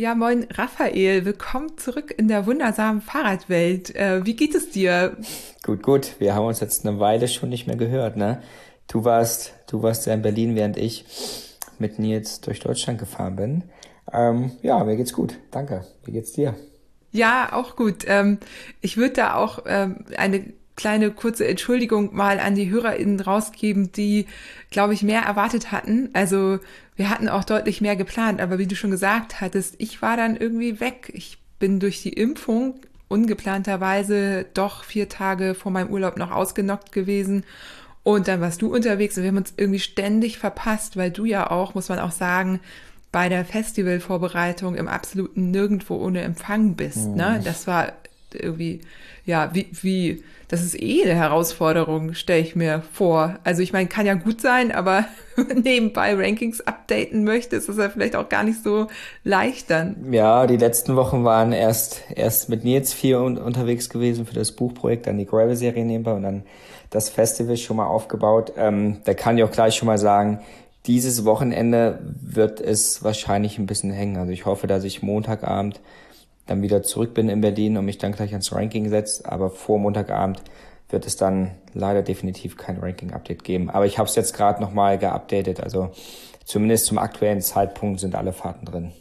Ja, moin Raphael, willkommen zurück in der wundersamen Fahrradwelt. Äh, wie geht es dir? Gut, gut. Wir haben uns jetzt eine Weile schon nicht mehr gehört, ne? Du warst, du warst ja in Berlin, während ich mit Nils durch Deutschland gefahren bin. Ähm, ja, mir geht's gut. Danke. Wie geht's dir? Ja, auch gut. Ähm, ich würde da auch ähm, eine kleine kurze Entschuldigung mal an die HörerInnen rausgeben, die, glaube ich, mehr erwartet hatten. Also wir hatten auch deutlich mehr geplant, aber wie du schon gesagt hattest, ich war dann irgendwie weg. Ich bin durch die Impfung ungeplanterweise doch vier Tage vor meinem Urlaub noch ausgenockt gewesen. Und dann warst du unterwegs und wir haben uns irgendwie ständig verpasst, weil du ja auch, muss man auch sagen, bei der Festivalvorbereitung im absoluten Nirgendwo ohne Empfang bist. Mhm. Ne? Das war irgendwie, ja, wie, wie, das ist eh eine Herausforderung, stelle ich mir vor. Also ich meine, kann ja gut sein, aber nebenbei Rankings updaten möchte, ist das ja vielleicht auch gar nicht so leicht dann. Ja, die letzten Wochen waren erst, erst mit Nils vier un unterwegs gewesen für das Buchprojekt, dann die Gravel-Serie nebenbei und dann das Festival schon mal aufgebaut. Ähm, da kann ich auch gleich schon mal sagen, dieses Wochenende wird es wahrscheinlich ein bisschen hängen. Also ich hoffe, dass ich Montagabend dann wieder zurück bin in Berlin und mich dann gleich ans Ranking setze. Aber vor Montagabend wird es dann leider definitiv kein Ranking-Update geben. Aber ich habe es jetzt gerade nochmal geupdatet. Also zumindest zum aktuellen Zeitpunkt sind alle Fahrten drin.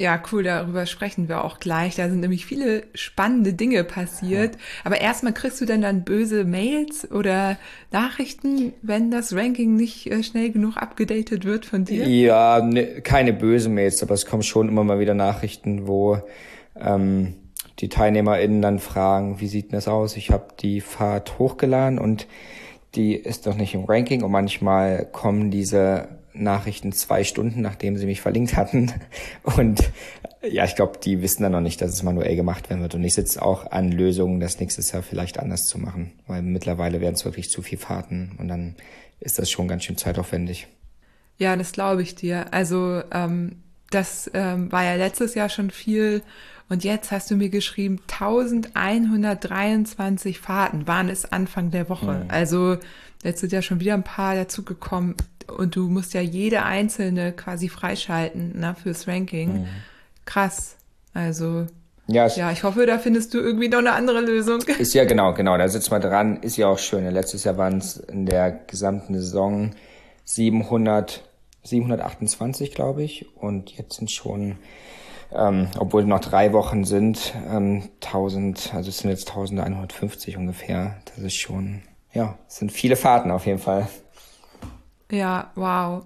Ja, cool, darüber sprechen wir auch gleich. Da sind nämlich viele spannende Dinge passiert. Ja. Aber erstmal kriegst du denn dann böse Mails oder Nachrichten, wenn das Ranking nicht äh, schnell genug abgedatet wird von dir? Ja, ne, keine böse Mails, aber es kommen schon immer mal wieder Nachrichten, wo ähm, die TeilnehmerInnen dann fragen, wie sieht denn das aus? Ich habe die Fahrt hochgeladen und die ist noch nicht im Ranking und manchmal kommen diese Nachrichten zwei Stunden, nachdem sie mich verlinkt hatten. Und ja, ich glaube, die wissen dann noch nicht, dass es manuell gemacht werden wird. Und ich sitze auch an Lösungen, das nächstes Jahr vielleicht anders zu machen. Weil mittlerweile werden es wirklich zu viel Fahrten und dann ist das schon ganz schön zeitaufwendig. Ja, das glaube ich dir. Also ähm, das ähm, war ja letztes Jahr schon viel. Und jetzt hast du mir geschrieben, 1123 Fahrten waren es Anfang der Woche. Mhm. Also jetzt sind ja schon wieder ein paar dazugekommen und du musst ja jede einzelne quasi freischalten ne, fürs Ranking. Mhm. Krass. Also ja, ja, ich hoffe, da findest du irgendwie noch eine andere Lösung. Ist ja genau, genau, da sitzt man dran, ist ja auch schön. Letztes Jahr waren es in der gesamten Saison 700, 728, glaube ich, und jetzt sind schon, ähm, obwohl noch drei Wochen sind, ähm, 1000, also es sind jetzt 1150 ungefähr. Das ist schon, ja, es sind viele Fahrten auf jeden Fall. Ja, wow.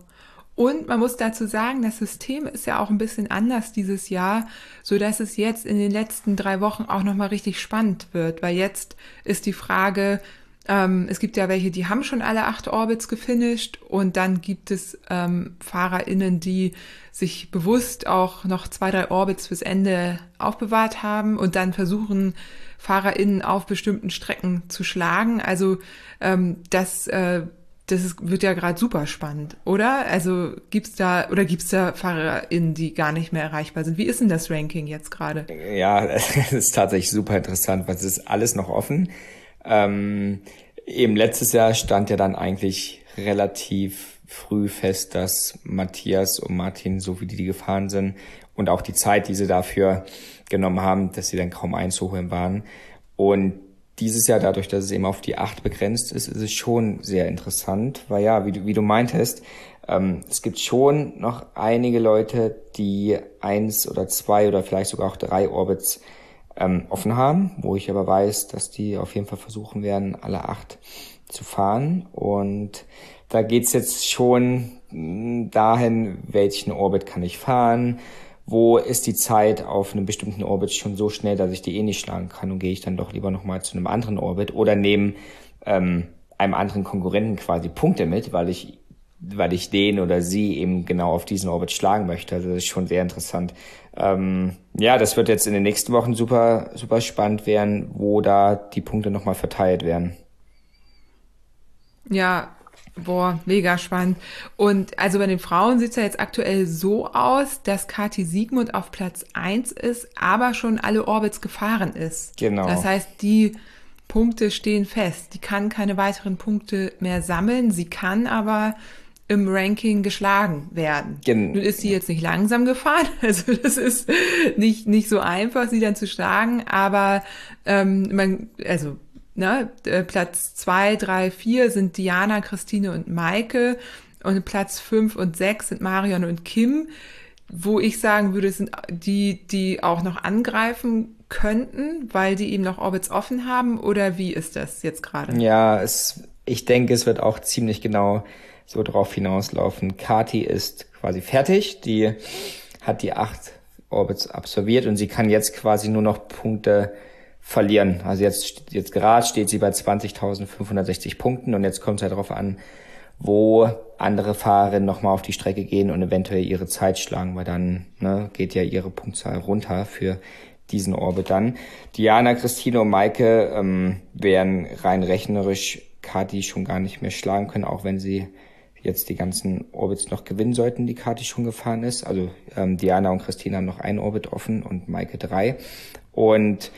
Und man muss dazu sagen, das System ist ja auch ein bisschen anders dieses Jahr, so dass es jetzt in den letzten drei Wochen auch nochmal richtig spannend wird, weil jetzt ist die Frage, ähm, es gibt ja welche, die haben schon alle acht Orbits gefinisht und dann gibt es ähm, FahrerInnen, die sich bewusst auch noch zwei, drei Orbits fürs Ende aufbewahrt haben und dann versuchen, FahrerInnen auf bestimmten Strecken zu schlagen. Also ähm, das äh, das ist, wird ja gerade super spannend, oder? Also gibt's da oder gibt's da FahrerInnen, die gar nicht mehr erreichbar sind? Wie ist denn das Ranking jetzt gerade? Ja, das ist tatsächlich super interessant, weil es ist alles noch offen. Ähm, eben letztes Jahr stand ja dann eigentlich relativ früh fest, dass Matthias und Martin, so wie die, die gefahren sind, und auch die Zeit, die sie dafür genommen haben, dass sie dann kaum einzuholen waren. Und dieses Jahr, dadurch, dass es eben auf die acht begrenzt ist, ist es schon sehr interessant, weil ja, wie du, wie du meintest, ähm, es gibt schon noch einige Leute, die eins oder zwei oder vielleicht sogar auch drei Orbits ähm, offen haben, wo ich aber weiß, dass die auf jeden Fall versuchen werden, alle acht zu fahren. Und da geht's jetzt schon hm, dahin, welchen Orbit kann ich fahren, wo ist die Zeit auf einem bestimmten Orbit schon so schnell, dass ich die eh nicht schlagen kann und gehe ich dann doch lieber nochmal zu einem anderen Orbit oder nehme ähm, einem anderen Konkurrenten quasi Punkte mit, weil ich weil ich den oder sie eben genau auf diesen Orbit schlagen möchte. Also das ist schon sehr interessant. Ähm, ja, das wird jetzt in den nächsten Wochen super, super spannend werden, wo da die Punkte nochmal verteilt werden. Ja, Boah, mega spannend. Und also bei den Frauen sieht es ja jetzt aktuell so aus, dass Kati Siegmund auf Platz eins ist, aber schon alle Orbits gefahren ist. Genau. Das heißt, die Punkte stehen fest. Die kann keine weiteren Punkte mehr sammeln. Sie kann aber im Ranking geschlagen werden. Gen Nun ist sie jetzt nicht langsam gefahren, also das ist nicht, nicht so einfach, sie dann zu schlagen, aber ähm, man, also ne, äh, Platz zwei, drei, vier sind Diana, Christine und Maike und Platz fünf und sechs sind Marion und Kim, wo ich sagen würde, sind die, die auch noch angreifen könnten, weil die eben noch Orbits offen haben oder wie ist das jetzt gerade? Ja, es, ich denke, es wird auch ziemlich genau so drauf hinauslaufen. Kati ist quasi fertig, die hat die acht Orbits absolviert und sie kann jetzt quasi nur noch Punkte verlieren. Also jetzt, jetzt gerade steht sie bei 20.560 Punkten und jetzt kommt es halt darauf an, wo andere Fahrerinnen nochmal auf die Strecke gehen und eventuell ihre Zeit schlagen, weil dann ne, geht ja ihre Punktzahl runter für diesen Orbit dann. Diana, Christine und Maike ähm, werden rein rechnerisch Kati schon gar nicht mehr schlagen können, auch wenn sie jetzt die ganzen Orbits noch gewinnen sollten, die Kati schon gefahren ist. Also ähm, Diana und Christine haben noch ein Orbit offen und Maike drei. Und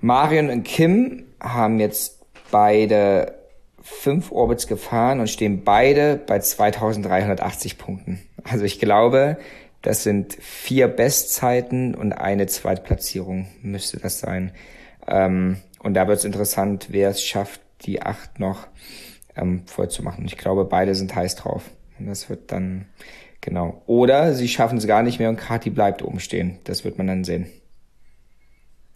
Marion und Kim haben jetzt beide fünf Orbits gefahren und stehen beide bei 2380 Punkten. Also ich glaube, das sind vier Bestzeiten und eine Zweitplatzierung müsste das sein. Ähm, und da wird es interessant, wer es schafft, die acht noch ähm, voll. Ich glaube, beide sind heiß drauf. Und das wird dann, genau. Oder sie schaffen es gar nicht mehr und Kati bleibt oben stehen. Das wird man dann sehen.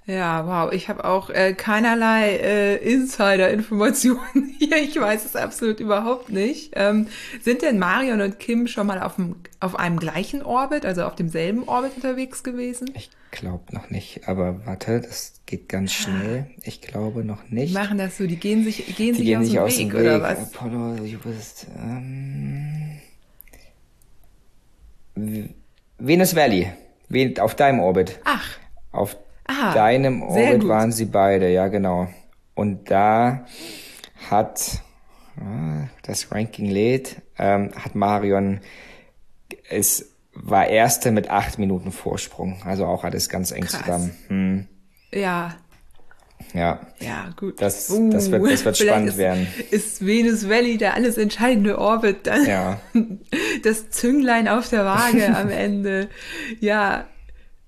Ja, wow. Ich habe auch äh, keinerlei äh, Insider-Informationen hier. Ich weiß es absolut überhaupt nicht. Ähm, sind denn Marion und Kim schon mal auf, dem, auf einem gleichen Orbit, also auf demselben Orbit unterwegs gewesen? Ich glaube noch nicht. Aber warte, das geht ganz schnell. Ich glaube noch nicht. Die machen das so, die gehen sich, gehen die sich gehen aus, nicht dem aus Weg, dem Weg, oder was? Apollo, du bist... Ähm, Venus Valley. Auf deinem Orbit. Ach. Auf Aha, deinem Orbit waren sie beide, ja genau. Und da hat ah, das Ranking lädt, ähm, hat Marion es war erste mit acht Minuten Vorsprung. Also auch alles ganz eng Krass. zusammen. Hm. Ja. Ja. Ja, gut. Das, uh, das wird, das wird spannend ist, werden. Ist Venus Valley der alles entscheidende Orbit dann? Ja. Das Zünglein auf der Waage am Ende. Ja,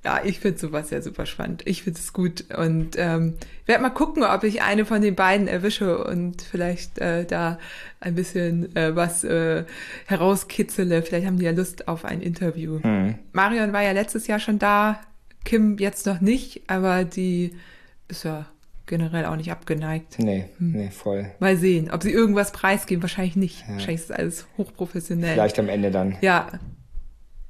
ja, ich finde sowas ja super spannend. Ich finde es gut und ähm, werde mal gucken, ob ich eine von den beiden erwische und vielleicht äh, da ein bisschen äh, was äh, herauskitzele. Vielleicht haben die ja Lust auf ein Interview. Hm. Marion war ja letztes Jahr schon da, Kim jetzt noch nicht, aber die ist ja generell auch nicht abgeneigt. Nee, hm. nee, voll. Mal sehen, ob sie irgendwas preisgeben. Wahrscheinlich nicht. Ja. Wahrscheinlich ist alles hochprofessionell. Vielleicht am Ende dann. Ja.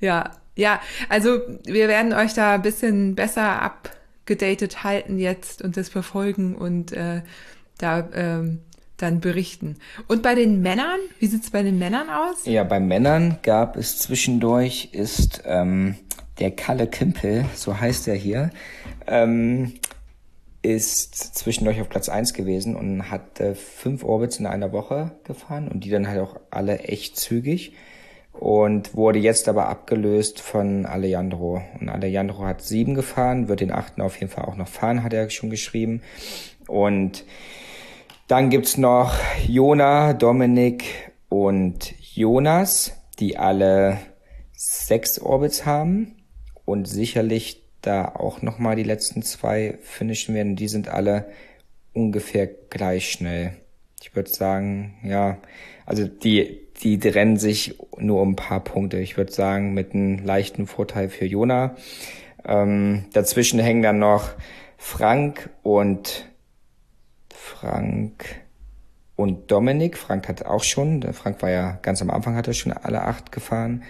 Ja, ja, also wir werden euch da ein bisschen besser abgedatet halten jetzt und das verfolgen und äh, da ähm, dann berichten. Und bei den Männern, wie sieht's bei den Männern aus? Ja, bei Männern gab es zwischendurch ist ähm, der Kalle Kimpel, so heißt er hier, ähm, ist zwischendurch auf Platz eins gewesen und hat äh, fünf Orbits in einer Woche gefahren und die dann halt auch alle echt zügig und wurde jetzt aber abgelöst von Alejandro. Und Alejandro hat sieben gefahren, wird den achten auf jeden Fall auch noch fahren, hat er schon geschrieben. Und dann gibt's noch Jona, Dominik und Jonas, die alle sechs Orbits haben und sicherlich da auch nochmal die letzten zwei finishen werden. Die sind alle ungefähr gleich schnell. Ich würde sagen, ja, also die die trennen sich nur um ein paar Punkte. Ich würde sagen, mit einem leichten Vorteil für Jona. Ähm, dazwischen hängen dann noch Frank und Frank und Dominik. Frank hat auch schon, Frank war ja ganz am Anfang, hat er schon alle acht gefahren.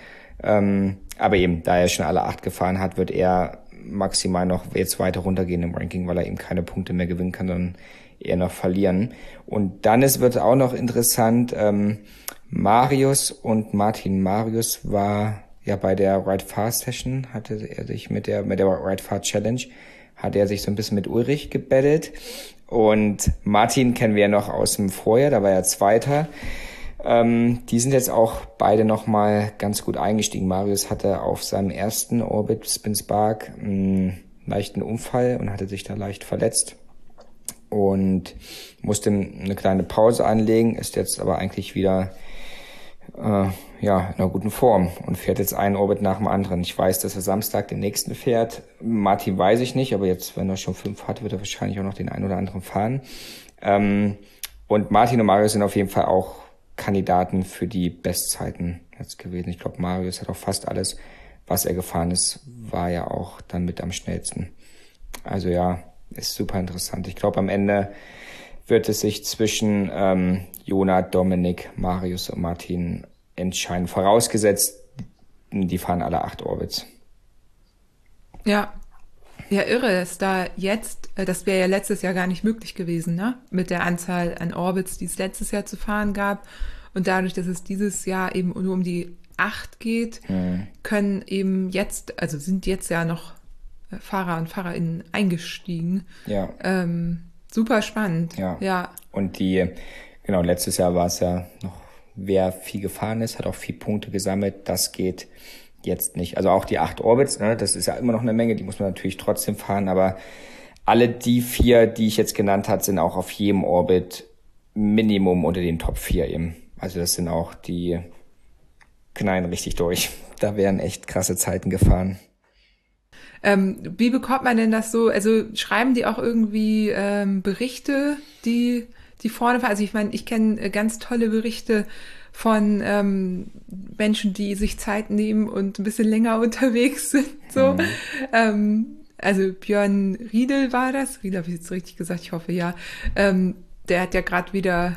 Ähm, aber eben, da er schon alle acht gefahren hat, wird er maximal noch jetzt weiter runtergehen im Ranking, weil er eben keine Punkte mehr gewinnen kann, sondern eher noch verlieren. Und dann ist, wird auch noch interessant, ähm, Marius und Martin Marius war ja bei der Ride Fast Session, hatte er sich mit der, mit der Ride Fast Challenge, hat er sich so ein bisschen mit Ulrich gebettelt. Und Martin kennen wir ja noch aus dem Vorjahr, da war er Zweiter. Ähm, die sind jetzt auch beide nochmal ganz gut eingestiegen. Marius hatte auf seinem ersten Orbit Spin Spark einen leichten Unfall und hatte sich da leicht verletzt und musste eine kleine Pause anlegen, ist jetzt aber eigentlich wieder äh, ja, in einer guten Form und fährt jetzt einen Orbit nach dem anderen. Ich weiß, dass er Samstag den nächsten fährt. Martin weiß ich nicht, aber jetzt, wenn er schon fünf hat, wird er wahrscheinlich auch noch den einen oder anderen fahren. Ähm, und Martin und Marius sind auf jeden Fall auch Kandidaten für die Bestzeiten jetzt gewesen. Ich glaube, Marius hat auch fast alles, was er gefahren ist, war ja auch dann mit am schnellsten. Also ja, ist super interessant. Ich glaube, am Ende wird es sich zwischen ähm, Jona, Dominik, Marius und Martin entscheiden. Vorausgesetzt, die fahren alle acht Orbits. Ja, ja, irre, ist da jetzt, äh, das wäre ja letztes Jahr gar nicht möglich gewesen, ne? Mit der Anzahl an Orbits, die es letztes Jahr zu fahren gab. Und dadurch, dass es dieses Jahr eben nur um die acht geht, mhm. können eben jetzt, also sind jetzt ja noch äh, Fahrer und Fahrerinnen eingestiegen. Ja. Ähm, super spannend. Ja. ja. Und die, genau, letztes Jahr war es ja noch, wer viel gefahren ist, hat auch viel Punkte gesammelt. Das geht jetzt nicht. Also auch die acht Orbits, ne, das ist ja immer noch eine Menge, die muss man natürlich trotzdem fahren, aber alle die vier, die ich jetzt genannt habe, sind auch auf jedem Orbit Minimum unter den Top 4 eben. Also das sind auch die knallen richtig durch. Da wären echt krasse Zeiten gefahren. Ähm, wie bekommt man denn das so? Also schreiben die auch irgendwie ähm, Berichte, die die vorne fahren? Also ich meine, ich kenne äh, ganz tolle Berichte von ähm, Menschen, die sich Zeit nehmen und ein bisschen länger unterwegs sind. So. Mhm. Ähm, also Björn Riedel war das. Riedel habe ich jetzt richtig gesagt, ich hoffe ja. Ähm, der hat ja gerade wieder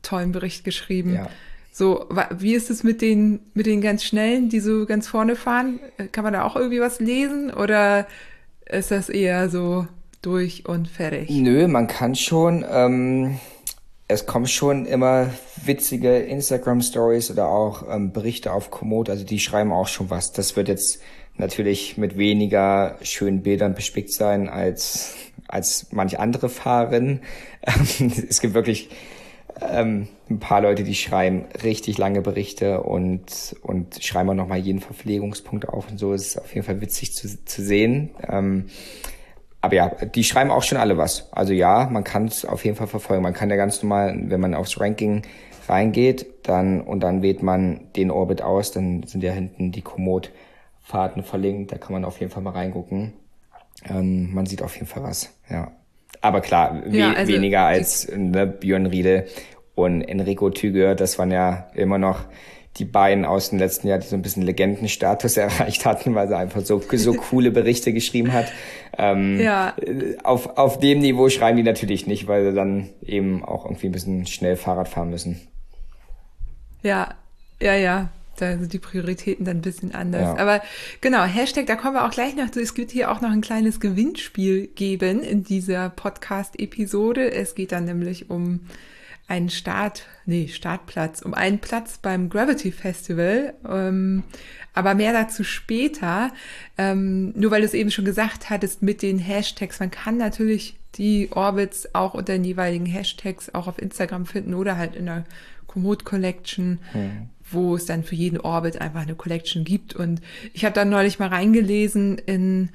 tollen Bericht geschrieben. Ja. So, wie ist es mit den, mit den ganz Schnellen, die so ganz vorne fahren? Kann man da auch irgendwie was lesen oder ist das eher so durch und fertig? Nö, man kann schon. Ähm, es kommen schon immer witzige Instagram-Stories oder auch ähm, Berichte auf Komoot, also die schreiben auch schon was. Das wird jetzt natürlich mit weniger schönen Bildern bespickt sein als, als manche andere Fahrerin. es gibt wirklich ähm, ein paar Leute, die schreiben richtig lange Berichte und, und schreiben auch nochmal jeden Verpflegungspunkt auf und so. Es ist auf jeden Fall witzig zu, zu sehen. Ähm, aber ja, die schreiben auch schon alle was. Also ja, man kann es auf jeden Fall verfolgen. Man kann ja ganz normal, wenn man aufs Ranking reingeht, dann und dann wählt man den Orbit aus, dann sind ja hinten die Komoot-Fahrten verlinkt. Da kann man auf jeden Fall mal reingucken. Ähm, man sieht auf jeden Fall was, ja. Aber klar, we ja, also weniger als ne, Björn Riedel und Enrico Tüger, das waren ja immer noch die beiden aus dem letzten Jahr, die so ein bisschen Legendenstatus erreicht hatten, weil sie einfach so, so coole Berichte geschrieben hat. Ähm, ja. auf, auf dem Niveau schreiben die natürlich nicht, weil sie dann eben auch irgendwie ein bisschen schnell Fahrrad fahren müssen. Ja, ja, ja. Da sind die Prioritäten dann ein bisschen anders. Ja. Aber genau, Hashtag, da kommen wir auch gleich noch zu. Es wird hier auch noch ein kleines Gewinnspiel geben in dieser Podcast-Episode. Es geht dann nämlich um einen Start, nee, Startplatz, um einen Platz beim Gravity Festival. Ähm, aber mehr dazu später. Ähm, nur weil du es eben schon gesagt hattest mit den Hashtags. Man kann natürlich die Orbits auch unter den jeweiligen Hashtags auch auf Instagram finden oder halt in der Komoot Collection, hm. Wo es dann für jeden Orbit einfach eine Collection gibt. Und ich habe dann neulich mal reingelesen in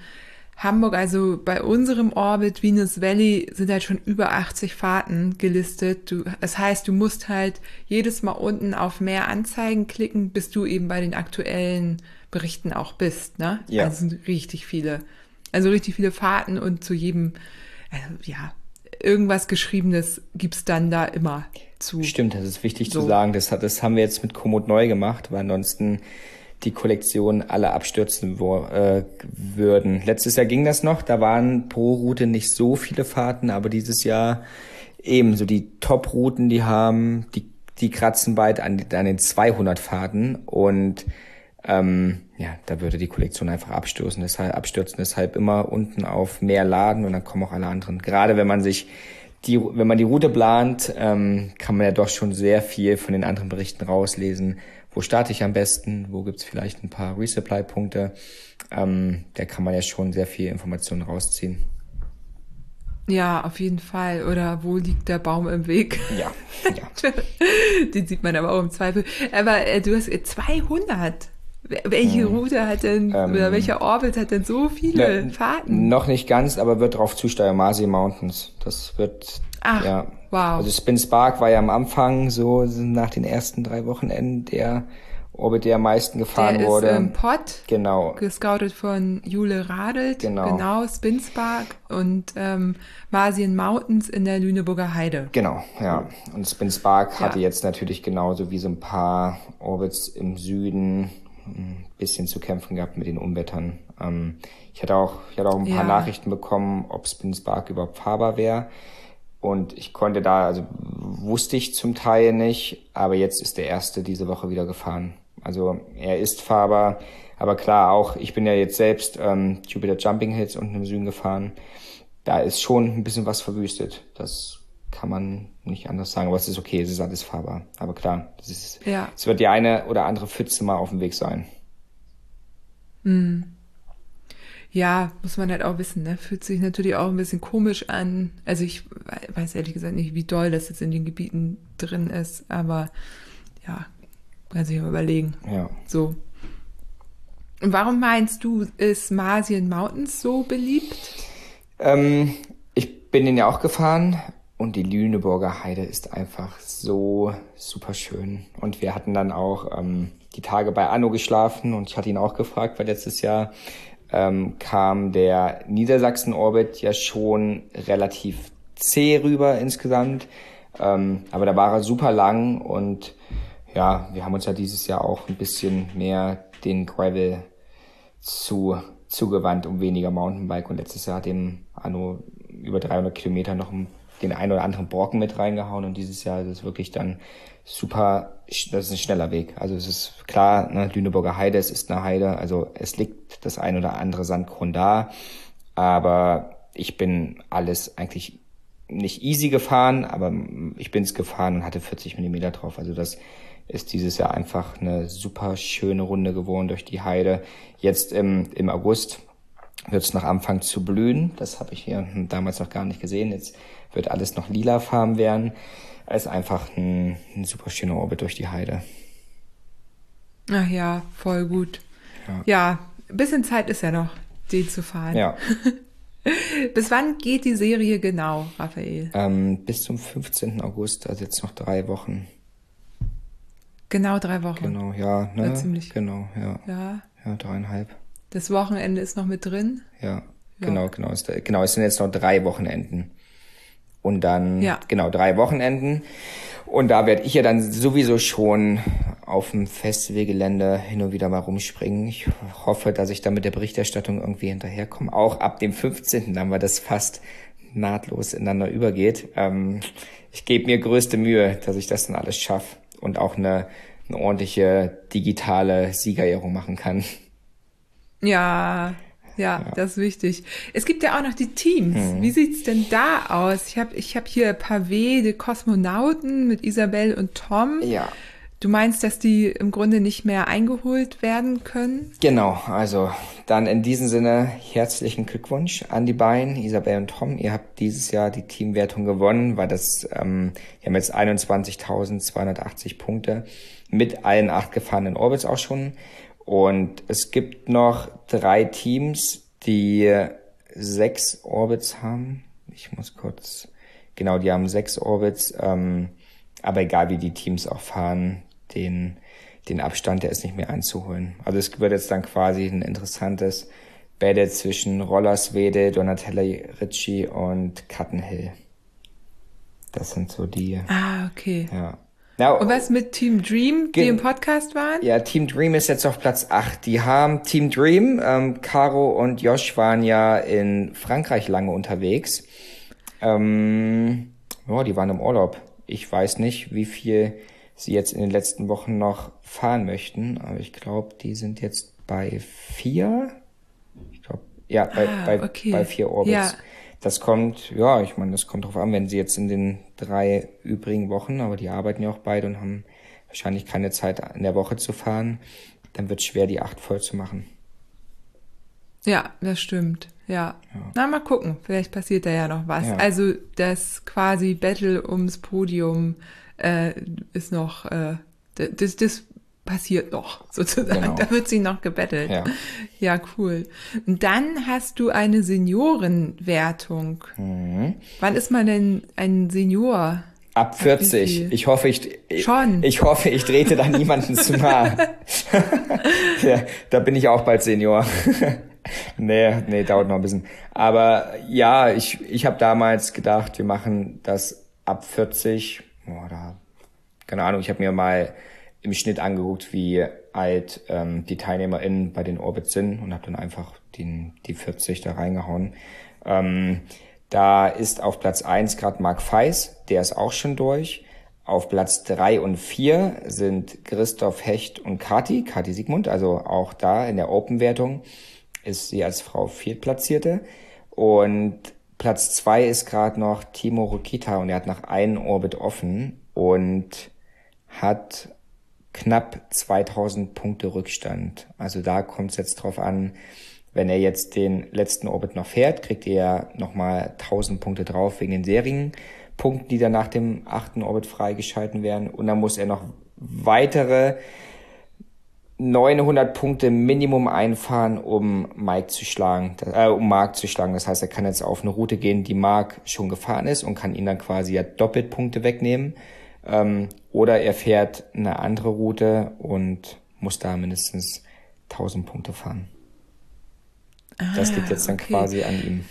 Hamburg, also bei unserem Orbit Venus Valley sind halt schon über 80 Fahrten gelistet. Du, das heißt, du musst halt jedes Mal unten auf mehr Anzeigen klicken, bis du eben bei den aktuellen Berichten auch bist. Ne? Ja. Also sind richtig viele. Also richtig viele Fahrten und zu jedem, also ja, irgendwas Geschriebenes gibt's dann da immer zu. Stimmt, das ist wichtig so. zu sagen. Das, hat, das haben wir jetzt mit Komoot neu gemacht, weil ansonsten die Kollektion alle abstürzen wo, äh, würden. Letztes Jahr ging das noch, da waren pro Route nicht so viele Fahrten, aber dieses Jahr ebenso die Top-Routen, die haben, die, die kratzen bald an, an den 200 Fahrten und ähm, ja, da würde die Kollektion einfach abstürzen. Deshalb, abstürzen. Deshalb immer unten auf mehr laden und dann kommen auch alle anderen. Gerade wenn man sich die, wenn man die Route plant, ähm, kann man ja doch schon sehr viel von den anderen Berichten rauslesen wo starte ich am besten, wo gibt's vielleicht ein paar Resupply-Punkte. Ähm, da kann man ja schon sehr viel Informationen rausziehen. Ja, auf jeden Fall. Oder wo liegt der Baum im Weg? Ja, ja. Den sieht man aber auch im Zweifel. Aber äh, du hast 200. Welche hm. Route hat denn, ähm, oder welcher Orbit hat denn so viele ne, Fahrten? Noch nicht ganz, aber wird drauf zusteuern, Masi Mountains. Das wird Ach, ja. wow. Also Spin Spark war ja am Anfang so nach den ersten drei Wochenenden der Orbit, der am meisten gefahren der wurde. ist im Pott, genau. gescoutet von Jule Radelt, Genau. genau Spinspark und ähm, Masien Mountains in der Lüneburger Heide. Genau, ja. Und Spin Spark Ja. hatte jetzt natürlich genauso wie so ein paar Orbits im Süden ein bisschen zu kämpfen gehabt mit den Unwettern. Ähm, ich hatte auch, ich hatte auch ein paar Ja. Nachrichten bekommen, ob Spin Spark überhaupt fahrbar wäre. Und ich konnte da, also wusste ich zum Teil nicht, aber jetzt ist der erste diese Woche wieder gefahren. Also er ist fahrbar, aber klar auch, ich bin ja jetzt selbst ähm, Jupiter Jumping Hills unten im Süden gefahren. Da ist schon ein bisschen was verwüstet. Das kann man nicht anders sagen, aber es ist okay, es ist alles fahrbar. Aber klar, es, ist, Ja. es wird die eine oder andere Pfütze mal auf dem Weg sein. Ja, muss man halt auch wissen, ne? Fühlt sich natürlich auch ein bisschen komisch an. Also ich we- weiß ehrlich gesagt nicht, wie doll das jetzt in den Gebieten drin ist, aber ja, kann sich mal überlegen. Ja. So. Und warum meinst du, ist Marsian Mountains so beliebt? Ähm, ich bin den ja auch gefahren und die Lüneburger Heide ist einfach so super schön. Und wir hatten dann auch ähm, die Tage bei Anno geschlafen und ich hatte ihn auch gefragt, weil letztes Jahr ähm, kam der Niedersachsen-Orbit ja schon relativ zäh rüber insgesamt. Ähm, aber da war er super lang und ja, wir haben uns ja dieses Jahr auch ein bisschen mehr den Gravel zu, zugewandt, um weniger Mountainbike. Und letztes Jahr hat dem Anno über 300 Kilometer noch den einen oder anderen Brocken mit reingehauen. Und dieses Jahr ist es wirklich dann super, das ist ein schneller Weg. Also es ist klar, ne, Lüneburger Heide, es ist eine Heide. Also es liegt das ein oder andere Sandkorn da. Aber ich bin alles eigentlich nicht easy gefahren, aber ich bin es gefahren und hatte 40 Millimeter drauf. Also das ist dieses Jahr einfach eine super schöne Runde geworden durch die Heide. Jetzt im, im August wird es noch anfangen zu blühen. Das habe ich hier damals noch gar nicht gesehen. Jetzt wird alles noch lilafarben werden. Es ist einfach ein, ein super schöner Orbit durch die Heide. Ach ja, voll gut. Ja, ein bisschen Zeit ist ja noch, den zu fahren. Ja, Bis wann geht die Serie genau, Raphael? ähm, bis zum 15. August, also jetzt noch drei Wochen. Genau drei Wochen. Genau, ja, ne? Ja, ziemlich. Genau, ja. Ja, Ja, dreieinhalb. das Wochenende ist noch mit drin. Ja, genau, genau. Es, genau, es sind jetzt noch drei Wochenenden. Und dann, Ja. genau, drei Wochenenden. Und da werde ich ja dann sowieso schon auf dem Festivalgelände hin und wieder mal rumspringen. Ich hoffe, dass ich da mit der Berichterstattung irgendwie hinterherkomme. Auch ab dem 15., dann, weil das fast nahtlos ineinander übergeht. Ähm, ich gebe mir größte Mühe, dass ich das dann alles schaffe und auch eine, eine ordentliche digitale Siegerehrung machen kann. Ja, ja, das ist wichtig. Es gibt ja auch noch die Teams. Mhm. Wie sieht's denn da aus? Ich habe ich hab hier Pavé, die Kosmonauten mit Isabel und Tom. Ja. Du meinst, dass die im Grunde nicht mehr eingeholt werden können? Genau, also dann in diesem Sinne herzlichen Glückwunsch an die beiden, Isabel und Tom. Ihr habt dieses Jahr die Teamwertung gewonnen, weil das, ähm, wir haben jetzt 21.280 Punkte mit allen acht gefahrenen Orbits auch schon. Und es gibt noch drei Teams, die sechs Orbits haben. Ich muss kurz, genau, die haben sechs Orbits. Ähm, aber egal wie die Teams auch fahren, den, den Abstand, der ist nicht mehr einzuholen. Also es wird jetzt dann quasi ein interessantes Battle zwischen Rollerswede, Donatella Ricci und Cuttenhill. Das sind so die, Ah, okay. ja. Na, Und was mit Team Dream, die im Podcast waren? ja, Team Dream ist jetzt auf Platz 8. Die haben Team Dream, ähm, Caro und Josh waren ja in Frankreich lange unterwegs. Ähm, ja, die waren im Urlaub. Ich weiß nicht, wie viel sie jetzt in den letzten Wochen noch fahren möchten, aber ich glaube, die sind jetzt bei vier. Ich glaube, ja, bei, Ah, bei, okay. bei vier Orbits. Ja. Das kommt, ja, ich meine, das kommt drauf an, wenn sie jetzt in den drei übrigen Wochen, aber die arbeiten ja auch beide und haben wahrscheinlich keine Zeit in der Woche zu fahren, dann wird schwer, die acht voll zu machen. Ja, das stimmt. Ja. Na, mal gucken. Vielleicht passiert da ja noch was. Ja. Also das quasi Battle ums Podium äh, ist noch, äh, das, das passiert noch, sozusagen. Genau. Da wird sie noch gebettelt. Ja. ja, cool. Und dann hast du eine Seniorenwertung. Mhm. Wann ist man denn ein Senior? Ab 40. Ich hoffe, ich, Schon. ich hoffe, ich trete da niemanden zu nahe. ja, da bin ich auch bald Senior. nee, nee, dauert noch ein bisschen. Aber ja, ich, ich habe damals gedacht, wir machen das ab 40. Oder, keine Ahnung, ich habe mir mal im Schnitt angeguckt, wie alt ähm, die TeilnehmerInnen bei den Orbits sind und habe dann einfach den, die 40 da reingehauen. Ähm, da ist auf Platz eins gerade Mark Feis, der ist auch schon durch. Auf Platz drei und vier sind Christoph Hecht und Kati, Kati Siegmund, also auch da in der Open-Wertung ist sie als Frau Viertplatzierte. Und Platz zwei ist gerade noch Timo Rokita und er hat noch einen Orbit offen und hat knapp 2000 Punkte Rückstand. Also da kommt es jetzt drauf an, wenn er jetzt den letzten Orbit noch fährt, kriegt er nochmal 1000 Punkte drauf wegen den Serienpunkten, die dann nach dem achten Orbit freigeschalten werden. Und dann muss er noch weitere 900 Punkte Minimum einfahren, um Mike zu schlagen, äh, um Mark zu schlagen. Das heißt, er kann jetzt auf eine Route gehen, die Mark schon gefahren ist und kann ihn dann quasi ja doppelt Punkte wegnehmen. Ähm, oder er fährt eine andere Route und muss da mindestens 1000 Punkte fahren. Ah, das liegt jetzt dann okay. quasi an ihm.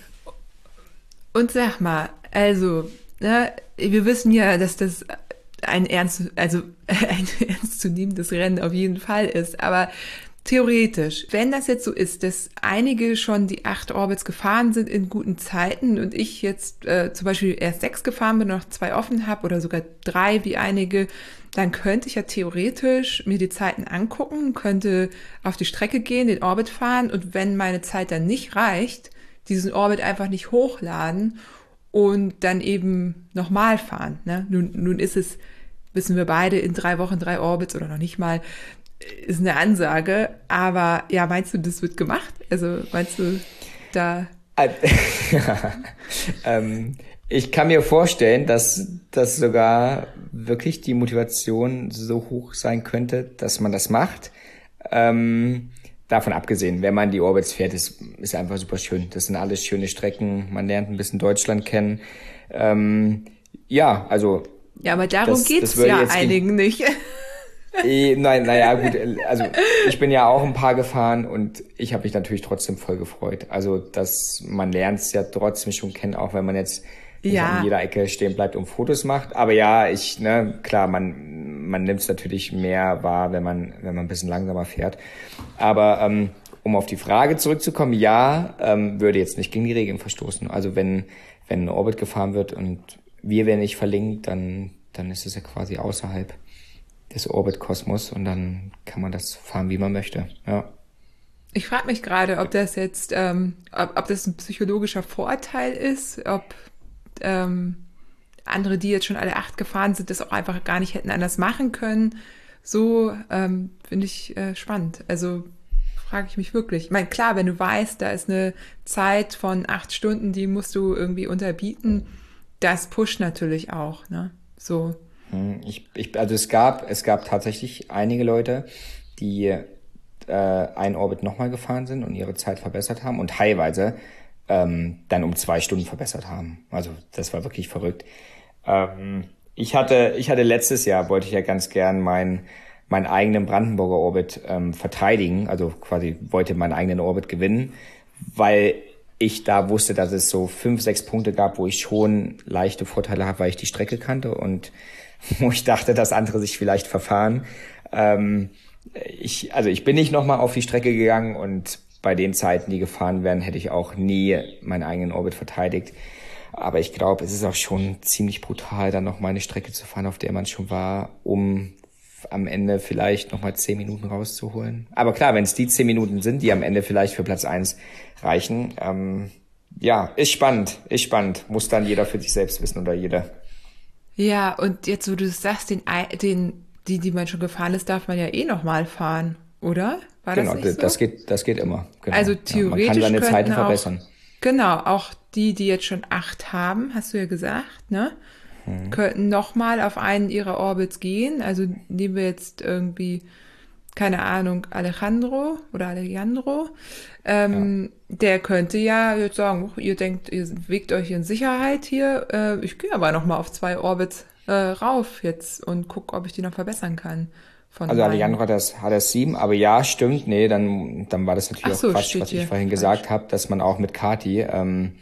Und sag mal, also, ne, wir wissen ja, dass das ein ernst, also ein ernstzunehmendes Rennen auf jeden Fall ist, aber Theoretisch, wenn das jetzt so ist, dass einige schon die acht Orbits gefahren sind in guten Zeiten und ich jetzt äh, zum Beispiel erst sechs gefahren bin, noch zwei offen habe oder sogar drei wie einige, dann könnte ich ja theoretisch mir die Zeiten angucken, könnte auf die Strecke gehen, den Orbit fahren und wenn meine Zeit dann nicht reicht, diesen Orbit einfach nicht hochladen und dann eben nochmal fahren. Ne? Nun, nun ist es, wissen wir beide, in drei Wochen drei Orbits oder noch nicht mal, ist eine Ansage, aber ja, meinst du, das wird gemacht? Also meinst du, da. ähm, ich kann mir vorstellen, dass das sogar wirklich die Motivation so hoch sein könnte, dass man das macht. Ähm, davon abgesehen, wenn man die Orbits fährt, ist, ist einfach super schön. Das sind alles schöne Strecken. Man lernt ein bisschen Deutschland kennen. Ähm, ja, also. Ja, aber darum das, geht's das ja einigen nicht. Eh, nein, naja, gut. Also ich bin ja auch ein paar gefahren und ich habe mich natürlich trotzdem voll gefreut. Also dass man lernt es ja trotzdem schon kennen, auch wenn man jetzt ja. an jeder Ecke stehen bleibt und Fotos macht. Aber ja, ich, ne, klar, man, man nimmt es natürlich mehr wahr, wenn man, wenn man ein bisschen langsamer fährt. Aber ähm, um auf die Frage zurückzukommen, ja, ähm, würde jetzt nicht gegen die Regeln verstoßen. Also wenn, wenn ein Orbit gefahren wird und wir werden nicht verlinkt, dann, dann ist es ja quasi außerhalb des Orbit-Kosmos und dann kann man das fahren, wie man möchte. Ja. Ich frage mich gerade, ob das jetzt, ähm, ob, ob das ein psychologischer Vorteil ist, ob ähm, andere, die jetzt schon alle acht gefahren sind, das auch einfach gar nicht hätten anders machen können. So ähm, finde ich äh, spannend. Also frage ich mich wirklich. Ich meine, klar, wenn du weißt, da ist eine Zeit von acht Stunden, die musst du irgendwie unterbieten, das pusht natürlich auch, ne? So. Hm, ich, ich, also es gab, es gab tatsächlich einige Leute, die äh, einen Orbit nochmal gefahren sind und ihre Zeit verbessert haben und teilweise ähm, dann um zwei Stunden verbessert haben. Also das war wirklich verrückt. Ähm, ich hatte, ich hatte letztes Jahr wollte ich ja ganz gern meinen meinen eigenen Brandenburger Orbit ähm, verteidigen, also quasi wollte meinen eigenen Orbit gewinnen, weil ich da wusste, dass es so fünf, sechs Punkte gab, wo ich schon leichte Vorteile habe, weil ich die Strecke kannte und wo ich dachte, dass andere sich vielleicht verfahren. Ähm, ich, also ich bin nicht nochmal auf die Strecke gegangen und bei den Zeiten, die gefahren werden, hätte ich auch nie meinen eigenen Orbit verteidigt. Aber ich glaube, es ist auch schon ziemlich brutal, dann nochmal eine Strecke zu fahren, auf der man schon war, um am Ende vielleicht nochmal zehn Minuten rauszuholen. Aber klar, wenn es die zehn Minuten sind, die am Ende vielleicht für Platz eins reichen, ähm, ja, ist spannend, ist spannend. Muss dann jeder für sich selbst wissen oder jeder. Ja, und jetzt, wo du sagst, den, den, die, die man schon gefahren ist, darf man ja eh nochmal fahren, oder? War genau, das, so? das geht, das geht immer. Genau. Also theoretisch. Ja, man kann seine Zeiten auch, verbessern. Genau, auch die, die jetzt schon acht haben, hast du ja gesagt, ne? Hm. Könnten nochmal auf einen ihrer Orbits gehen. Also nehmen wir jetzt irgendwie keine Ahnung, Alejandro oder Alejandro, ähm, ja. der könnte ja jetzt sagen, oh, ihr denkt, ihr wegt euch in Sicherheit hier, äh, ich gehe aber noch mal auf zwei Orbits äh, rauf jetzt und guck, ob ich die noch verbessern kann. also meinen. Alejandro hat das, hat das sieben, aber ja, stimmt, nee, dann, dann war das natürlich so, auch Quatsch, was ich vorhin gesagt habe, dass man auch mit Kati, ähm,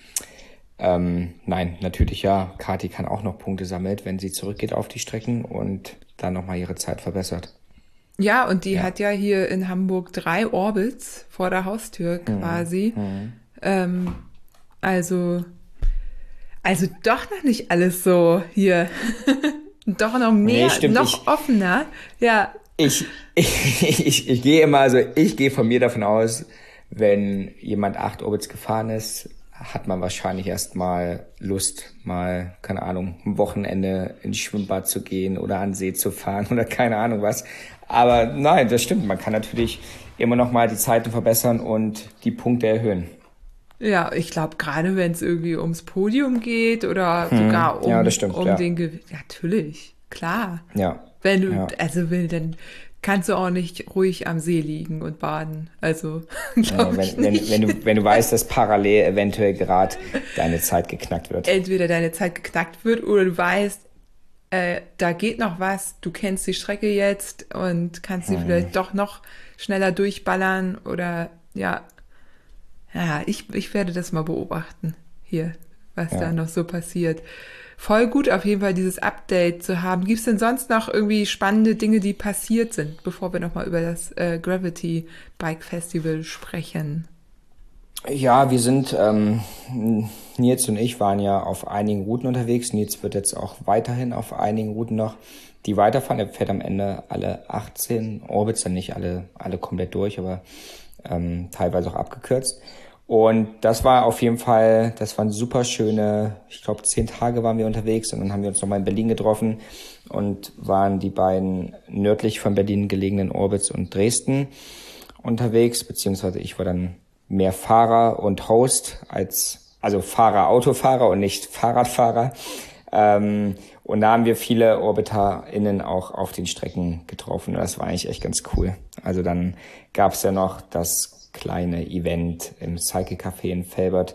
ähm, nein, natürlich ja, Kati kann auch noch Punkte sammeln, wenn sie zurückgeht auf die Strecken und dann nochmal ihre Zeit verbessert. Ja, und die ja. hat ja hier in Hamburg drei Orbits vor der Haustür mhm. quasi. Mhm. Ähm, also, also doch noch nicht alles so hier. doch noch mehr, nee, noch ich, offener. Ja. Ich, ich, ich, ich gehe immer, also ich gehe von mir davon aus, wenn jemand acht Orbits gefahren ist, hat man wahrscheinlich erst mal Lust, mal, keine Ahnung, ein Wochenende ins Schwimmbad zu gehen oder an See zu fahren oder keine Ahnung was. Aber nein, das stimmt. Man kann natürlich immer noch mal die Zeiten verbessern und die Punkte erhöhen. Ja, ich glaube, gerade wenn es irgendwie ums Podium geht oder hm. sogar um, ja, stimmt, um ja. den Gewinn. Ja, natürlich, klar. Ja. Wenn du, also will, dann kannst du auch nicht ruhig am See liegen und baden. Also, ja, wenn, wenn, wenn, du, wenn du weißt, dass parallel eventuell gerade deine Zeit geknackt wird. Entweder deine Zeit geknackt wird oder du weißt, äh, da geht noch was, du kennst die Strecke jetzt und kannst sie hm. vielleicht doch noch schneller durchballern oder ja. Ja, ich, ich werde das mal beobachten hier, was ja. da noch so passiert voll gut auf jeden Fall dieses Update zu haben. Gibt es denn sonst noch irgendwie spannende Dinge, die passiert sind, bevor wir nochmal über das äh, Gravity Bike Festival sprechen? Ja, wir sind, ähm, Nils und ich waren ja auf einigen Routen unterwegs. Nils wird jetzt auch weiterhin auf einigen Routen noch die weiterfahren. Er fährt am Ende alle 18 Orbits, dann nicht alle, alle komplett durch, aber ähm, teilweise auch abgekürzt. Und das war auf jeden Fall, das waren super schöne, ich glaube zehn Tage waren wir unterwegs und dann haben wir uns nochmal in Berlin getroffen und waren die beiden nördlich von Berlin gelegenen Orbits und Dresden unterwegs, beziehungsweise ich war dann mehr Fahrer und Host als, also Fahrer, Autofahrer und nicht Fahrradfahrer. Ähm, und da haben wir viele OrbiterInnen auch auf den Strecken getroffen. Das war eigentlich echt ganz cool. Also dann gab es ja noch das kleine Event im Cycle Café in Felbert,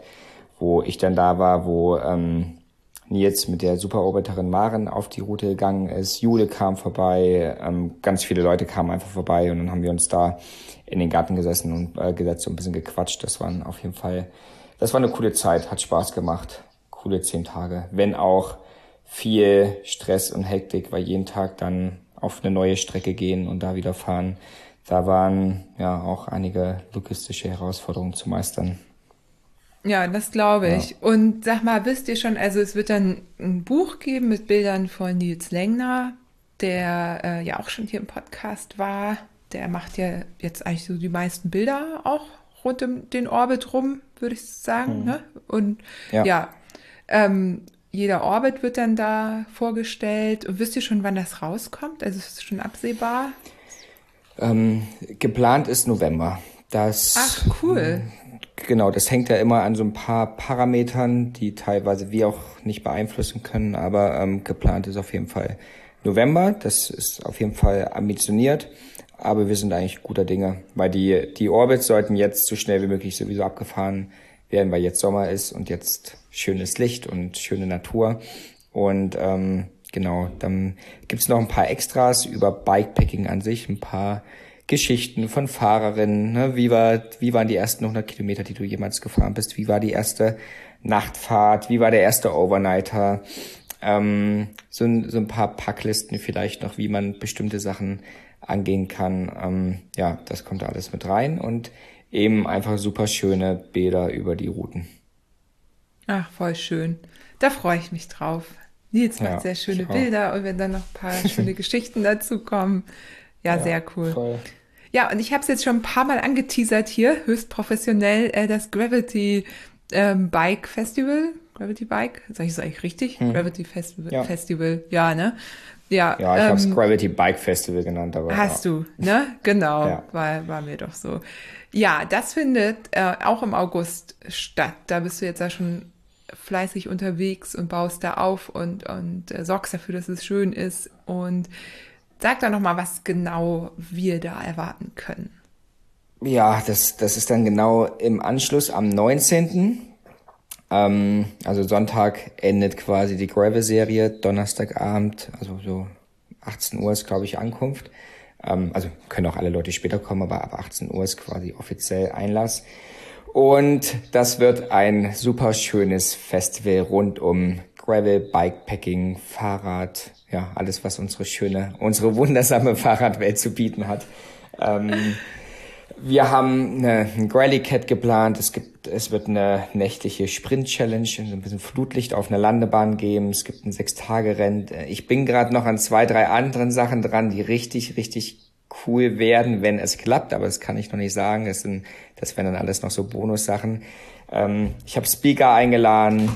wo ich dann da war, wo ähm, Nils mit der Superorbiterin Maren auf die Route gegangen ist. Jule kam vorbei, ähm, ganz viele Leute kamen einfach vorbei und dann haben wir uns da in den Garten gesessen und äh, gesetzt und ein bisschen gequatscht. Das waren auf jeden Fall, das war eine coole Zeit, hat Spaß gemacht. Coole zehn Tage. Wenn auch viel Stress und Hektik, weil jeden Tag dann auf eine neue Strecke gehen und da wieder fahren da waren ja auch einige logistische Herausforderungen zu meistern. Ja, das glaube ich. Ja. Und sag mal, wisst ihr schon, also es wird dann ein Buch geben mit Bildern von Nils Lengner, der äh, ja auch schon hier im Podcast war. Der macht ja jetzt eigentlich so die meisten Bilder auch rund um den Orbit rum, würde ich sagen. Mhm. Ne? Und ja, ja ähm, jeder Orbit wird dann da vorgestellt. Und wisst ihr schon, wann das rauskommt? Also ist es schon absehbar? Ähm, geplant ist November. Das, Ach, cool. Genau, das hängt ja immer an so ein paar Parametern, die teilweise wir auch nicht beeinflussen können, aber ähm, geplant ist auf jeden Fall November. Das ist auf jeden Fall ambitioniert, aber wir sind eigentlich guter Dinge, weil die, die Orbits sollten jetzt so schnell wie möglich sowieso abgefahren werden, weil jetzt Sommer ist und jetzt schönes Licht und schöne Natur. Und ähm, Genau, dann gibt's noch ein paar Extras über Bikepacking an sich, ein paar Geschichten von Fahrerinnen. Ne? Wie, war, wie waren die ersten 100 Kilometer, die du jemals gefahren bist? Wie war die erste Nachtfahrt? Wie war der erste Overnighter? Ähm, so, ein, so ein paar Packlisten vielleicht noch, wie man bestimmte Sachen angehen kann. Ähm, ja, das kommt alles mit rein und eben einfach super schöne Bilder über die Routen. Ach, voll schön. Da freue ich mich drauf. Nils macht ja, sehr schöne Bilder und wenn dann noch ein paar schöne Geschichten dazu kommen. Ja, ja sehr cool. Voll. Ja, und ich habe es jetzt schon ein paar Mal angeteasert hier, höchst professionell, äh, das Gravity ähm, Bike Festival. Gravity Bike, sag ich es eigentlich richtig? Hm. Gravity Festival, ja. Festival, ja, ne? Ja, ja ich ähm, habe es Gravity Bike Festival genannt, aber. Hast ja. du, ne? Genau, ja. war, war mir doch so. Ja, das findet äh, auch im August statt. Da bist du jetzt ja schon fleißig unterwegs und baust da auf und, und äh, sorgst dafür, dass es schön ist. Und sag da nochmal, was genau wir da erwarten können. Ja, das, das ist dann genau im Anschluss am 19. Ähm, also Sonntag endet quasi die Gravel-Serie, Donnerstagabend, also so 18 Uhr ist, glaube ich, Ankunft. Ähm, also können auch alle Leute später kommen, aber ab 18 Uhr ist quasi offiziell Einlass. Und das wird ein super schönes Festival rund um Gravel, Bikepacking, Fahrrad, ja, alles, was unsere schöne, unsere wundersame Fahrradwelt zu bieten hat. Ähm, wir haben eine, ein Grally Cat geplant. Es gibt, es wird eine nächtliche Sprint Challenge, ein bisschen Flutlicht auf einer Landebahn geben. Es gibt ein Sechs-Tage-Rennen. Ich bin gerade noch an zwei, drei anderen Sachen dran, die richtig, richtig cool werden, wenn es klappt. Aber das kann ich noch nicht sagen. Das sind, das wären dann alles noch so Bonussachen. Ähm, ich habe Speaker eingeladen.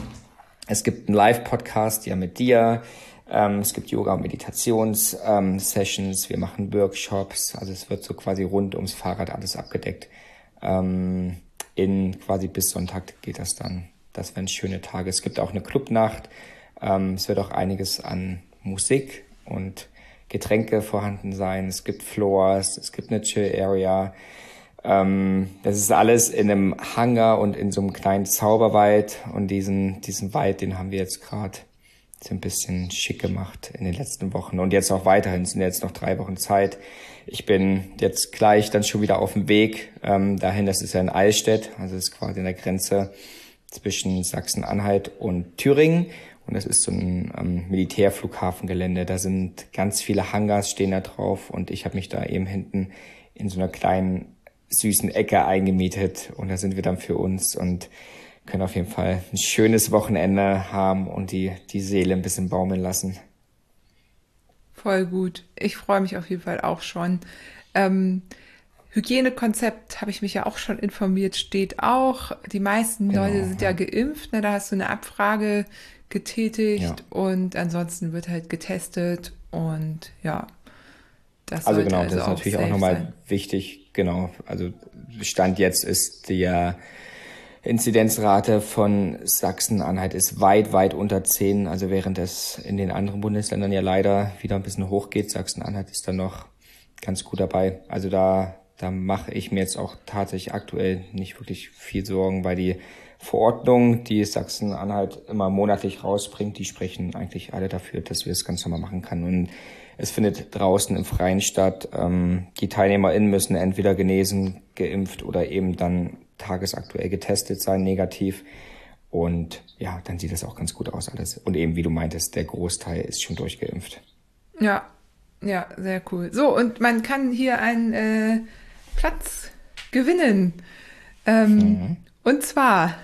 Es gibt einen Live-Podcast ja mit dir. Ähm, es gibt Yoga- und Meditations-Sessions, ähm, wir machen Workshops, also es wird so quasi rund ums Fahrrad alles abgedeckt. Ähm, in quasi bis Sonntag geht das dann. Das wären schöne Tage. Es gibt auch eine Clubnacht. Ähm, es wird auch einiges an Musik und Getränke vorhanden sein. Es gibt Floors, es gibt eine Chill-Area. Ähm, das ist alles in einem Hangar und in so einem kleinen Zauberwald. Und diesen, diesen Wald, den haben wir jetzt gerade ein bisschen schick gemacht in den letzten Wochen und jetzt auch weiterhin. Sind jetzt noch drei Wochen Zeit. Ich bin jetzt gleich dann schon wieder auf dem Weg ähm, dahin. Das ist ja in Eilstedt, also das ist quasi in der Grenze zwischen Sachsen-Anhalt und Thüringen. Und das ist so ein ähm, Militärflughafengelände. Da sind ganz viele Hangars stehen da drauf und ich habe mich da eben hinten in so einer kleinen süßen Ecke eingemietet und da sind wir dann für uns und können auf jeden Fall ein schönes Wochenende haben und die, die Seele ein bisschen baumeln lassen. Voll gut. Ich freue mich auf jeden Fall auch schon. Ähm, Hygienekonzept habe ich mich ja auch schon informiert, steht auch. Die meisten genau, Leute sind ja, ja geimpft, ne? da hast du eine Abfrage getätigt ja. und ansonsten wird halt getestet und ja. Das also genau, also das ist natürlich auch nochmal wichtig, genau. Also Stand jetzt ist der Inzidenzrate von Sachsen-Anhalt ist weit, weit unter 10. Also während es in den anderen Bundesländern ja leider wieder ein bisschen hochgeht, Sachsen-Anhalt ist dann noch ganz gut dabei. Also da, da mache ich mir jetzt auch tatsächlich aktuell nicht wirklich viel Sorgen, weil die Verordnungen, die Sachsen-Anhalt immer monatlich rausbringt, die sprechen eigentlich alle dafür, dass wir es ganz normal machen können. Und es findet draußen im Freien statt. Ähm, die TeilnehmerInnen müssen entweder genesen, geimpft oder eben dann tagesaktuell getestet sein, negativ. Und ja, dann sieht das auch ganz gut aus alles. Und eben, wie du meintest, der Großteil ist schon durchgeimpft. Ja, ja, sehr cool. So, und man kann hier einen äh, Platz gewinnen. Ähm, mhm. Und zwar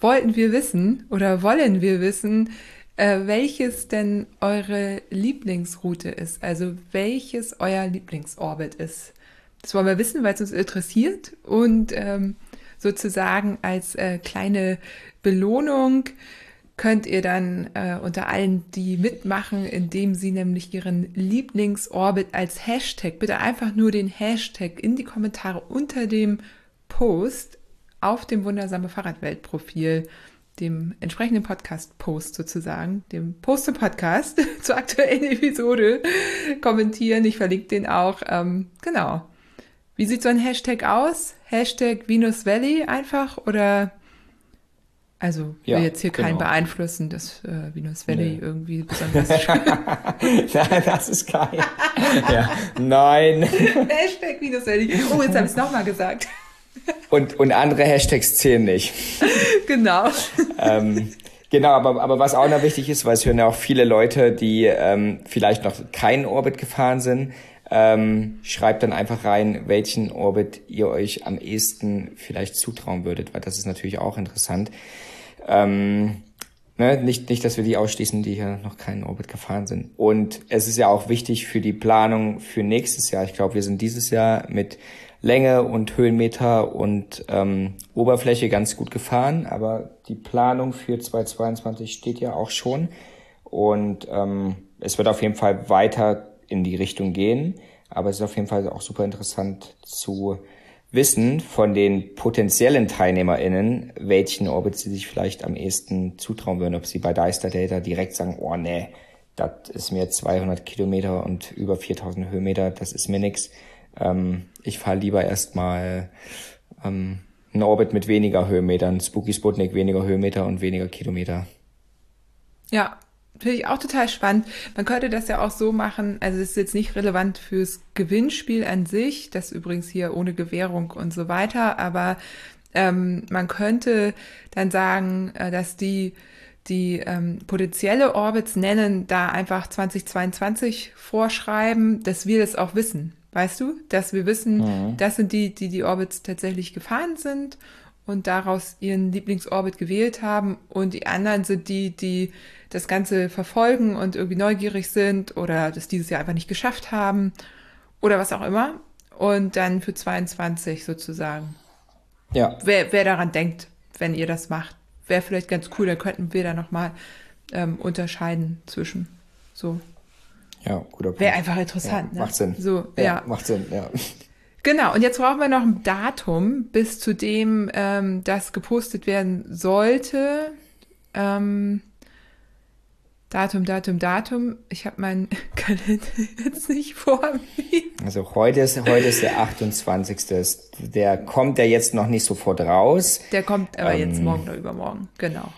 wollten wir wissen oder wollen wir wissen, äh, welches denn eure Lieblingsroute ist. Also welches euer Lieblingsorbit ist. Das wollen wir wissen, weil es uns interessiert. Und ähm, sozusagen als äh, kleine Belohnung könnt ihr dann äh, unter allen, die mitmachen, indem sie nämlich ihren Lieblingsorbit als Hashtag, bitte einfach nur den Hashtag in die Kommentare unter dem Post auf dem Wundersame Fahrradwelt-Profil, dem entsprechenden Podcast-Post sozusagen, dem Post-Podcast zur aktuellen Episode kommentieren. Ich verlinke den auch. Ähm, genau. Wie sieht so ein Hashtag aus? Hashtag Venus Valley einfach oder also ja, will jetzt hier genau. keinen beeinflussen, dass äh, Venus Valley nee. irgendwie besonders Nein, das ist geil. ja. Nein. Hashtag Venus Valley. Oh, jetzt habe ich es nochmal gesagt. und, und andere Hashtags zählen nicht. Genau. ähm, genau, aber, aber was auch noch wichtig ist, weil es hören ja auch viele Leute, die ähm, vielleicht noch keinen Orbit gefahren sind, ähm, schreibt dann einfach rein, welchen Orbit ihr euch am ehesten vielleicht zutrauen würdet, weil das ist natürlich auch interessant. Ähm, ne, nicht, nicht, dass wir die ausschließen, die hier noch keinen Orbit gefahren sind. Und es ist ja auch wichtig für die Planung für nächstes Jahr. Ich glaube, wir sind dieses Jahr mit Länge und Höhenmeter und ähm, Oberfläche ganz gut gefahren, aber die Planung für 2022 steht ja auch schon. Und ähm, es wird auf jeden Fall weiter in die Richtung gehen. Aber es ist auf jeden Fall auch super interessant zu wissen von den potenziellen TeilnehmerInnen, welchen Orbit sie sich vielleicht am ehesten zutrauen würden. Ob sie bei Deister Data direkt sagen, oh nee, das ist mir 200 Kilometer und über 4000 Höhenmeter, das ist mir nix. Ähm, ich fahre lieber erstmal ähm, einen Orbit mit weniger Höhenmetern, Spooky Sputnik weniger Höhenmeter und weniger Kilometer. Ja, finde ich auch total spannend. Man könnte das ja auch so machen, also es ist jetzt nicht relevant fürs Gewinnspiel an sich, das übrigens hier ohne Gewährung und so weiter, aber ähm, man könnte dann sagen, äh, dass die die ähm, potenzielle Orbits nennen, da einfach 2022 vorschreiben, dass wir das auch wissen. Weißt du, dass wir wissen, mhm. das sind die, die die Orbits tatsächlich gefahren sind und daraus ihren Lieblingsorbit gewählt haben und die anderen sind die, die das Ganze verfolgen und irgendwie neugierig sind oder das dieses Jahr einfach nicht geschafft haben oder was auch immer und dann für 22 sozusagen. Ja. Wer, wer daran denkt, wenn ihr das macht, wäre vielleicht ganz cool, dann könnten wir da nochmal ähm, unterscheiden zwischen so. Ja, guter Punkt. Wäre einfach interessant. Ja, ne? Macht Sinn. So, ja, ja. Macht Sinn, ja. Genau, und jetzt brauchen wir noch ein Datum, bis zu dem ähm, das gepostet werden sollte. Ähm, Datum, Datum, Datum. Ich habe meinen Kalender jetzt nicht vor mir. Also heute ist, heute ist der 28. Der kommt ja jetzt noch nicht sofort raus. Der kommt aber ähm, jetzt morgen oder übermorgen, genau.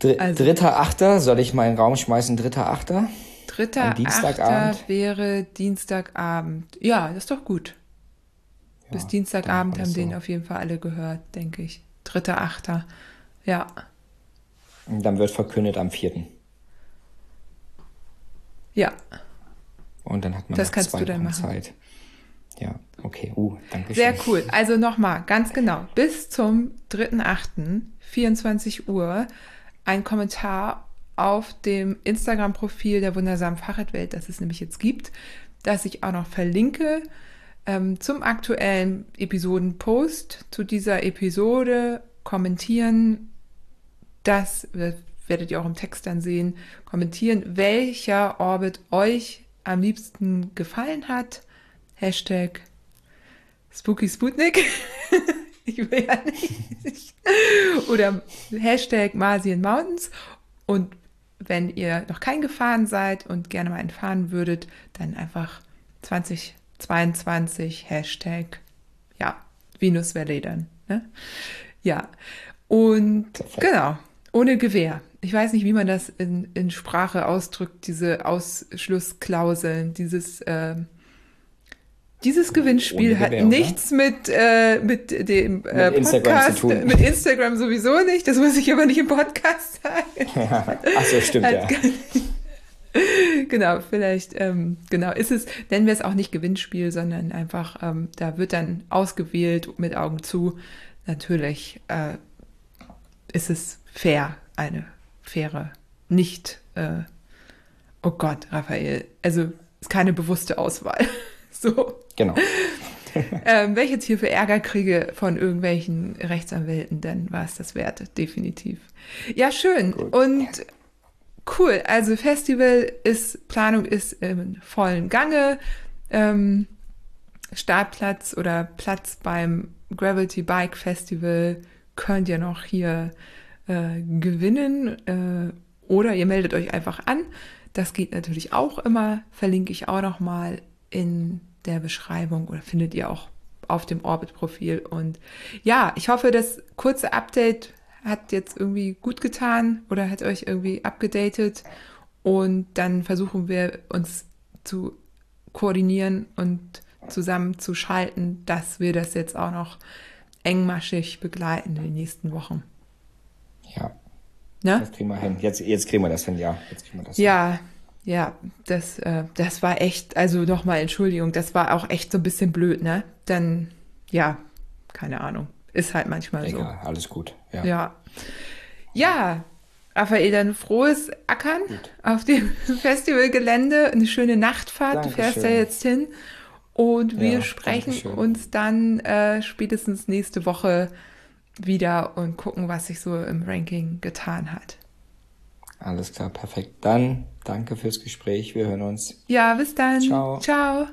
Dr also, dritter Achter, soll ich mal in den Raum schmeißen, dritter Achter? Dritter Dienstagabend wäre Dienstagabend. Ja, das ist doch gut. Ja, Bis Dienstagabend haben so. den auf jeden Fall alle gehört, denke ich. Dritter Achter. Ja. Und dann wird verkündet am vierten. Ja. Und dann hat man das noch kannst zwei du dann machen. Zeit. Ja, okay. Uh, danke Sehr cool. Also nochmal, ganz genau. Bis zum 3.8., 24 Uhr, ein Kommentar auf dem Instagram-Profil der wundersamen Fahrradwelt, das es nämlich jetzt gibt, das ich auch noch verlinke ähm, zum aktuellen Episodenpost zu dieser Episode kommentieren. Das werdet ihr auch im Text dann sehen, kommentieren, welcher Orbit euch am liebsten gefallen hat. Hashtag Spooky Sputnik. ich will ja nicht. Oder Hashtag Marsian Mountains. Und wenn ihr noch kein gefahren seid und gerne mal einen fahren würdet, dann einfach 2022 Hashtag, ja, Venus Valley dann. Ne? Ja. Und Perfekt. genau, ohne Gewehr ich weiß nicht, wie man das in, in Sprache ausdrückt, diese Ausschlussklauseln, dieses, äh, dieses Gewinnspiel hat nichts mit, äh, mit dem äh, mit Podcast, Instagram mit Instagram sowieso nicht, das muss ich aber nicht im Podcast sagen. Ja. Ach so, stimmt, ja. genau, vielleicht, ähm, genau, ist es, nennen wir es auch nicht Gewinnspiel, sondern einfach, ähm, da wird dann ausgewählt mit Augen zu. Natürlich äh, ist es fair, eine faire, nicht, äh, oh Gott, Raphael, also ist keine bewusste Auswahl. so. Genau. ähm, wenn ich jetzt hier für Ärger kriege von irgendwelchen Rechtsanwälten, dann war es das wert, definitiv. Ja, schön. Gut. Und cool. Also Festival ist, Planung ist im vollen Gange. Ähm, Startplatz oder Platz beim Gravity Bike Festival könnt ihr noch hier äh, gewinnen äh, oder ihr meldet euch einfach an. Das geht natürlich auch immer, verlinke ich auch noch mal in der Beschreibung oder findet ihr auch auf dem Orbit-Profil. Und ja, ich hoffe, das kurze Update hat jetzt irgendwie gut getan oder hat euch irgendwie abgedatet. Und dann versuchen wir uns zu koordinieren und zusammenzuschalten, dass wir das jetzt auch noch engmaschig begleiten in den nächsten Wochen. Ja. Ne? Das kriegen wir hin. Jetzt, jetzt kriegen wir das hin, ja. Jetzt kriegen wir das ja, hin. ja, das, äh, das war echt, also nochmal Entschuldigung, das war auch echt so ein bisschen blöd, ne? Dann, ja, keine Ahnung. Ist halt manchmal Egal, so. alles gut. Ja. Ja, ja Raphael, dann frohes Ackern gut. auf dem Festivalgelände. Eine schöne Nachtfahrt. Dankeschön. Du fährst ja jetzt hin. Und wir ja, sprechen Dankeschön. uns dann äh, spätestens nächste Woche wieder und gucken, was sich so im Ranking getan hat. Alles klar, perfekt. Dann danke fürs Gespräch. Wir hören uns. Ja, bis dann. Ciao. Ciao.